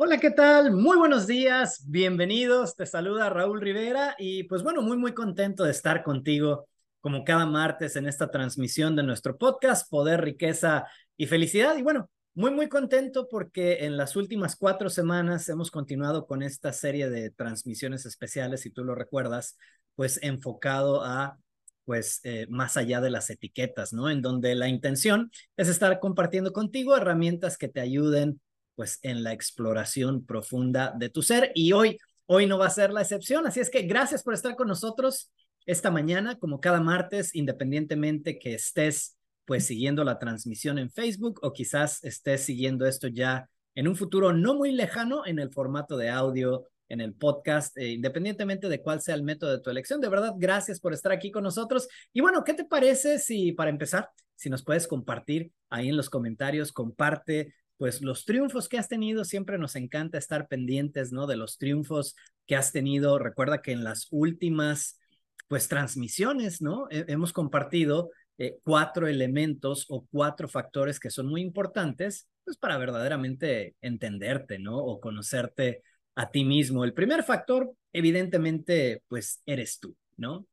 Hola, ¿qué tal? Muy buenos días, bienvenidos. Te saluda Raúl Rivera y pues bueno, muy muy contento de estar contigo como cada martes en esta transmisión de nuestro podcast Poder, Riqueza y Felicidad. Y bueno, muy muy contento porque en las últimas cuatro semanas hemos continuado con esta serie de transmisiones especiales, si tú lo recuerdas, pues enfocado a pues eh, más allá de las etiquetas, ¿no? En donde la intención es estar compartiendo contigo herramientas que te ayuden pues en la exploración profunda de tu ser y hoy, hoy no va a ser la excepción. Así es que gracias por estar con nosotros esta mañana, como cada martes, independientemente que estés pues siguiendo la transmisión en Facebook o quizás estés siguiendo esto ya en un futuro no muy lejano en el formato de audio en el podcast, eh, independientemente de cuál sea el método de tu elección. De verdad, gracias por estar aquí con nosotros. Y bueno, ¿qué te parece si para empezar, si nos puedes compartir ahí en los comentarios, comparte pues los triunfos que has tenido, siempre nos encanta estar pendientes, ¿no? De los triunfos que has tenido. Recuerda que en las últimas, pues, transmisiones, ¿no? hemos compartido eh, cuatro elementos o cuatro factores que son muy importantes, pues, para verdaderamente entenderte, ¿no? O conocerte a ti mismo. El primer factor, evidentemente, pues, eres tú, ¿no?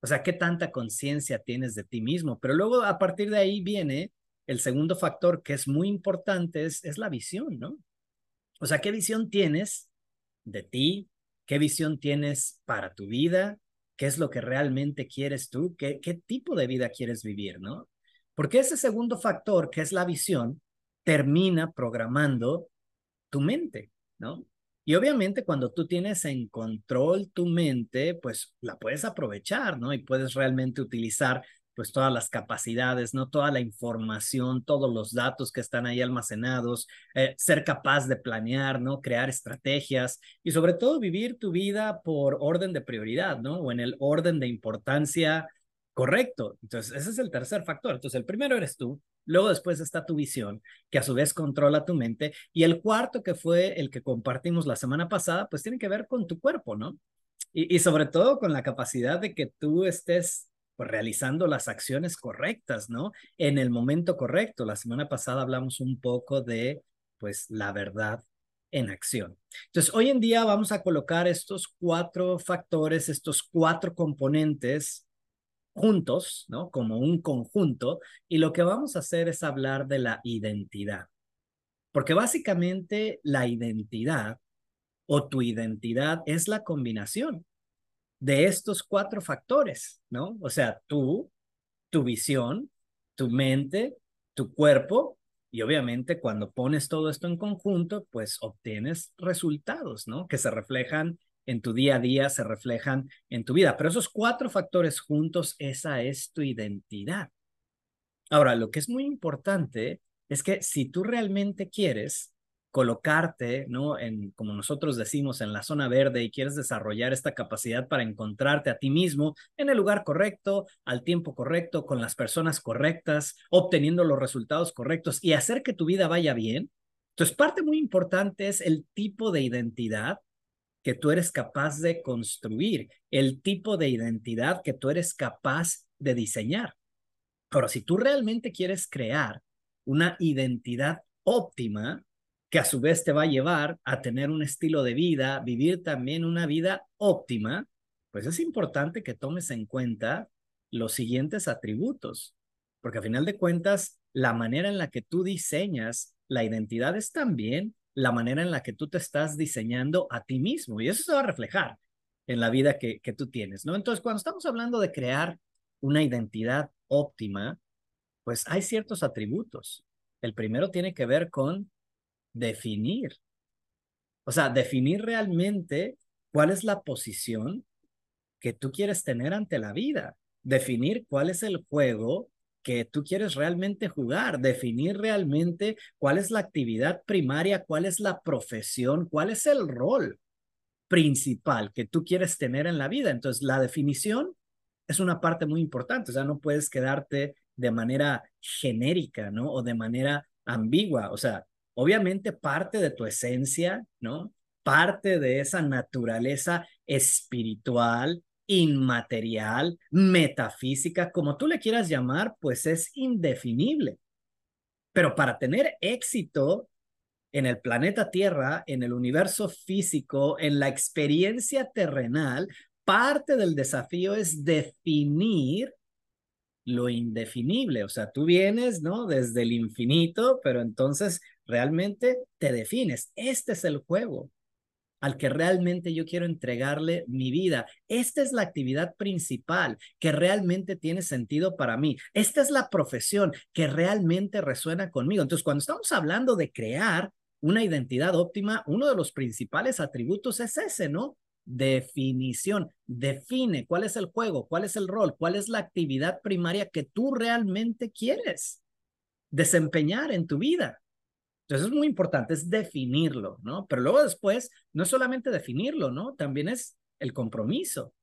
O sea, ¿qué tanta conciencia tienes de ti mismo? Pero luego, a partir de ahí viene el segundo factor que es muy importante es, es la visión, ¿no? O sea, ¿qué visión tienes de ti? ¿Qué visión tienes para tu vida? ¿Qué es lo que realmente quieres tú? ¿Qué, qué tipo de vida quieres vivir, no? Porque ese segundo factor, que es la visión, termina programando tu mente, ¿no? Y obviamente cuando tú tienes en control tu mente, pues la puedes aprovechar, ¿no? Y puedes realmente utilizar pues todas las capacidades, ¿no? Toda la información, todos los datos que están ahí almacenados, eh, ser capaz de planear, ¿no? Crear estrategias y sobre todo vivir tu vida por orden de prioridad, ¿no? O en el orden de importancia correcto. Entonces, ese es el tercer factor. Entonces, el primero eres tú, luego después está tu visión, que a su vez controla tu mente, y el cuarto, que fue el que compartimos la semana pasada, pues tiene que ver con tu cuerpo, ¿no? Y, y sobre todo con la capacidad de que tú estés pues realizando las acciones correctas, ¿no? En el momento correcto. La semana pasada hablamos un poco de, pues, la verdad en acción. Entonces, hoy en día vamos a colocar estos cuatro factores, estos cuatro componentes juntos, ¿no? Como un conjunto, y lo que vamos a hacer es hablar de la identidad. Porque básicamente la identidad o tu identidad es la combinación de estos cuatro factores, ¿no? O sea, tú, tu visión, tu mente, tu cuerpo y obviamente cuando pones todo esto en conjunto, pues obtienes resultados, ¿no? Que se reflejan en tu día a día, se reflejan en tu vida. Pero esos cuatro factores juntos, esa es tu identidad. Ahora, lo que es muy importante es que si tú realmente quieres colocarte, ¿no? En, como nosotros decimos, en la zona verde y quieres desarrollar esta capacidad para encontrarte a ti mismo en el lugar correcto, al tiempo correcto, con las personas correctas, obteniendo los resultados correctos y hacer que tu vida vaya bien. Entonces, parte muy importante es el tipo de identidad que tú eres capaz de construir, el tipo de identidad que tú eres capaz de diseñar. Ahora, si tú realmente quieres crear una identidad óptima, que a su vez te va a llevar a tener un estilo de vida, vivir también una vida óptima, pues es importante que tomes en cuenta los siguientes atributos, porque a final de cuentas, la manera en la que tú diseñas la identidad es también la manera en la que tú te estás diseñando a ti mismo y eso se va a reflejar en la vida que, que tú tienes, ¿no? Entonces, cuando estamos hablando de crear una identidad óptima, pues hay ciertos atributos. El primero tiene que ver con definir. O sea, definir realmente cuál es la posición que tú quieres tener ante la vida. Definir cuál es el juego que tú quieres realmente jugar. Definir realmente cuál es la actividad primaria, cuál es la profesión, cuál es el rol principal que tú quieres tener en la vida. Entonces, la definición es una parte muy importante. O sea, no puedes quedarte de manera genérica, ¿no? O de manera ambigua. O sea, obviamente parte de tu esencia, ¿no? Parte de esa naturaleza espiritual, inmaterial, metafísica, como tú le quieras llamar, pues es indefinible. Pero para tener éxito en el planeta Tierra, en el universo físico, en la experiencia terrenal, parte del desafío es definir lo indefinible. O sea, tú vienes, ¿no? Desde el infinito, pero entonces realmente te defines. Este es el juego al que realmente yo quiero entregarle mi vida. Esta es la actividad principal que realmente tiene sentido para mí. Esta es la profesión que realmente resuena conmigo. Entonces, cuando estamos hablando de crear una identidad óptima, uno de los principales atributos es ese, ¿no? Definición. Define cuál es el juego, cuál es el rol, cuál es la actividad primaria que tú realmente quieres desempeñar en tu vida. Entonces es muy importante, es definirlo, ¿no? Pero luego después, no es solamente definirlo, ¿no? También es el compromiso.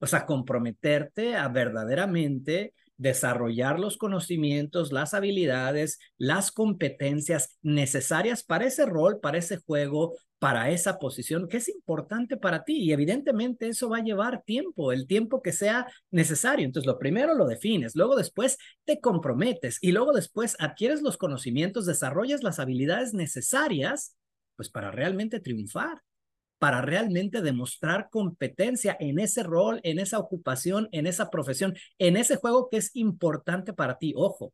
O sea, comprometerte a verdaderamente desarrollar los conocimientos, las habilidades, las competencias necesarias para ese rol, para ese juego, para esa posición que es importante para ti. Y evidentemente eso va a llevar tiempo, el tiempo que sea necesario. Entonces, lo primero lo defines, luego después te comprometes y luego después adquieres los conocimientos, desarrollas las habilidades necesarias, pues para realmente triunfar para realmente demostrar competencia en ese rol, en esa ocupación, en esa profesión, en ese juego que es importante para ti. Ojo, o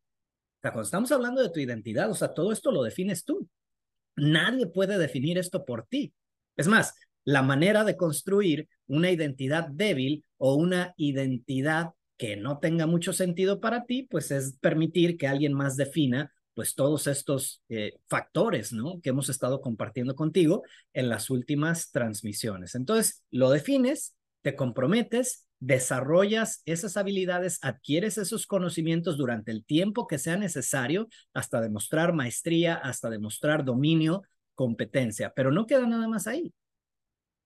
sea, cuando estamos hablando de tu identidad, o sea, todo esto lo defines tú. Nadie puede definir esto por ti. Es más, la manera de construir una identidad débil o una identidad que no tenga mucho sentido para ti, pues es permitir que alguien más defina pues todos estos eh, factores, ¿no? Que hemos estado compartiendo contigo en las últimas transmisiones. Entonces, lo defines, te comprometes, desarrollas esas habilidades, adquieres esos conocimientos durante el tiempo que sea necesario hasta demostrar maestría, hasta demostrar dominio, competencia, pero no queda nada más ahí.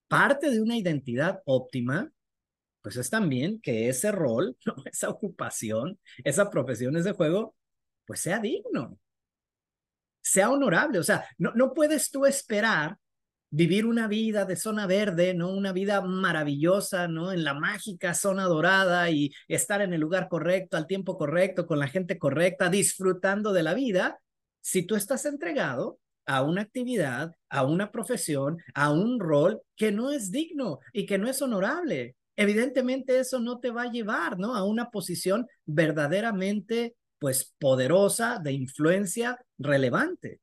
Parte de una identidad óptima, pues es también que ese rol, esa ocupación, esa profesión, ese juego, pues sea digno, sea honorable. O sea, no, no puedes tú esperar vivir una vida de zona verde, ¿no? Una vida maravillosa, ¿no? En la mágica zona dorada y estar en el lugar correcto, al tiempo correcto, con la gente correcta, disfrutando de la vida, si tú estás entregado a una actividad, a una profesión, a un rol que no es digno y que no es honorable. Evidentemente eso no te va a llevar, ¿no? A una posición verdaderamente pues poderosa, de influencia relevante.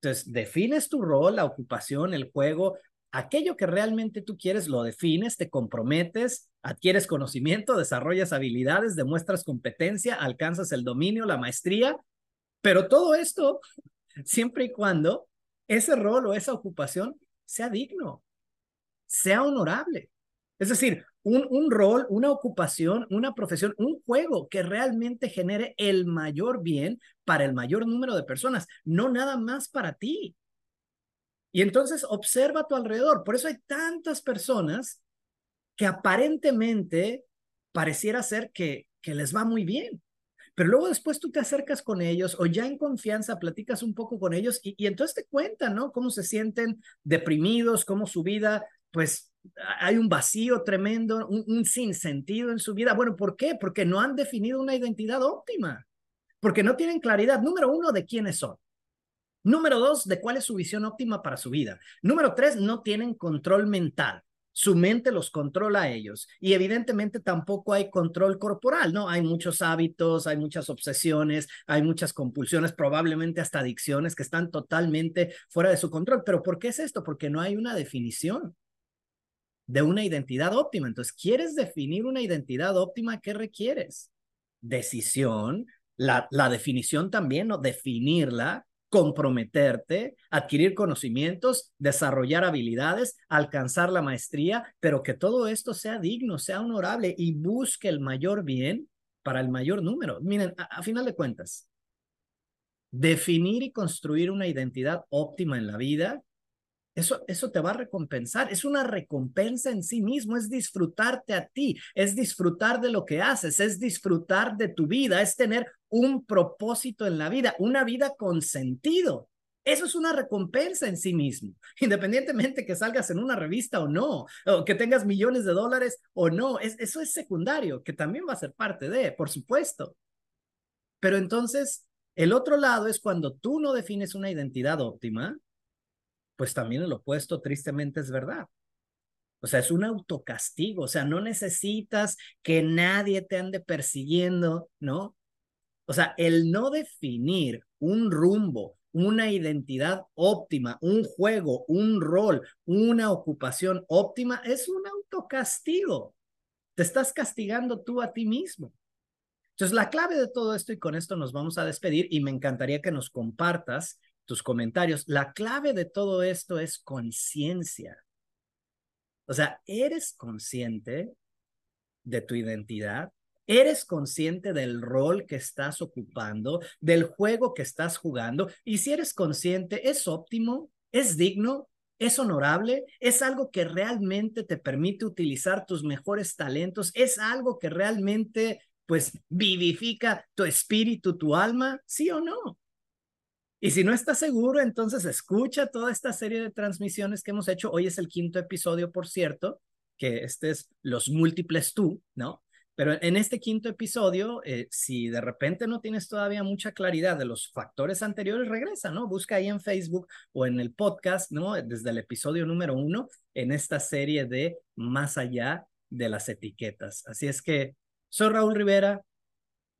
Entonces, defines tu rol, la ocupación, el juego, aquello que realmente tú quieres, lo defines, te comprometes, adquieres conocimiento, desarrollas habilidades, demuestras competencia, alcanzas el dominio, la maestría, pero todo esto siempre y cuando ese rol o esa ocupación sea digno, sea honorable. Es decir, un, rol, una ocupación, una profesión, un juego que realmente genere el mayor bien para el mayor número de personas, no nada más para ti. Y entonces observa a tu alrededor. Por eso hay tantas personas que aparentemente pareciera ser que, que les va muy bien. Pero luego después tú te acercas con ellos o ya en confianza platicas un poco con ellos y, y entonces te cuentan, ¿no? Cómo se sienten deprimidos, cómo su vida, pues hay un vacío tremendo, un, sinsentido en su vida. Bueno, ¿por qué? Porque no han definido una identidad óptima, porque no tienen claridad, número uno, de quiénes son. Número dos, de cuál es su visión óptima para su vida. Número tres, no tienen control mental. Su mente los controla a ellos. Y evidentemente tampoco hay control corporal, ¿no? Hay muchos hábitos, hay muchas obsesiones, hay muchas compulsiones, probablemente hasta adicciones que están totalmente fuera de su control. Pero ¿por qué es esto? Porque no hay una definición de una identidad óptima. Entonces, ¿quieres definir una identidad óptima? ¿Qué requieres? Decisión, la, la definición también, ¿no? Definirla, comprometerte, adquirir conocimientos, desarrollar habilidades, alcanzar la maestría, pero que todo esto sea digno, sea honorable y busque el mayor bien para el mayor número. Miren, a final de cuentas, definir y construir una identidad óptima en la vida eso, eso te va a recompensar. Es una recompensa en sí mismo, es disfrutarte a ti, es disfrutar de lo que haces, es disfrutar de tu vida, es tener un propósito en la vida, una vida con sentido. Eso es una recompensa en sí mismo, independientemente que salgas en una revista o no, o que tengas millones de dólares o no, es, eso es secundario, que también va a ser parte de, por supuesto. Pero entonces, el otro lado es cuando tú no defines una identidad óptima, pues también el opuesto tristemente es verdad. O sea, es un autocastigo, o sea, no necesitas que nadie te ande persiguiendo, ¿no? O sea, el no definir un rumbo, una identidad óptima, un juego, un rol, una ocupación óptima, es un autocastigo. Te estás castigando tú a ti mismo. Entonces, la clave de todo esto, y con esto nos vamos a despedir, y me encantaría que nos compartas tus comentarios, la clave de todo esto es conciencia. O sea, ¿eres consciente de tu identidad? ¿Eres consciente del rol que estás ocupando, del juego que estás jugando? Y si eres consciente, ¿es óptimo? ¿Es digno? ¿Es honorable? ¿Es algo que realmente te permite utilizar tus mejores talentos? ¿Es algo que realmente, pues, vivifica tu espíritu, tu alma? ¿Sí o no? Y si no estás seguro, entonces escucha toda esta serie de transmisiones que hemos hecho. Hoy es el quinto episodio, por cierto, que este es los múltiples tú, ¿no? Pero en este quinto episodio, eh, si de repente no tienes todavía mucha claridad de los factores anteriores, regresa, ¿no? Busca ahí en Facebook o en el podcast, ¿no? Desde el episodio número uno, en esta serie de Más allá de las etiquetas. Así es que soy Raúl Rivera.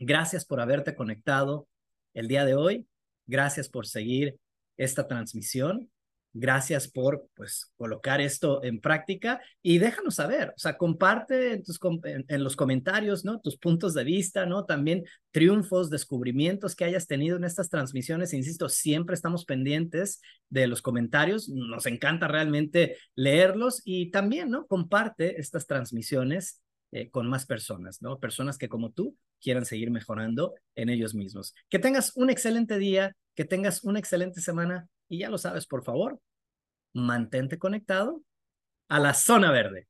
Gracias por haberte conectado el día de hoy. Gracias por seguir esta transmisión. Gracias por pues colocar esto en práctica y déjanos saber, o sea, comparte en, tus, en, los comentarios, ¿no? Tus puntos de vista, ¿no? También triunfos, descubrimientos que hayas tenido en estas transmisiones. Insisto, siempre estamos pendientes de los comentarios. Nos encanta realmente leerlos y también, ¿no? Comparte estas transmisiones eh, con más personas, ¿no? Personas que como tú quieran seguir mejorando en ellos mismos. Que tengas un excelente día, que tengas una excelente semana y ya lo sabes, por favor, mantente conectado a la zona verde.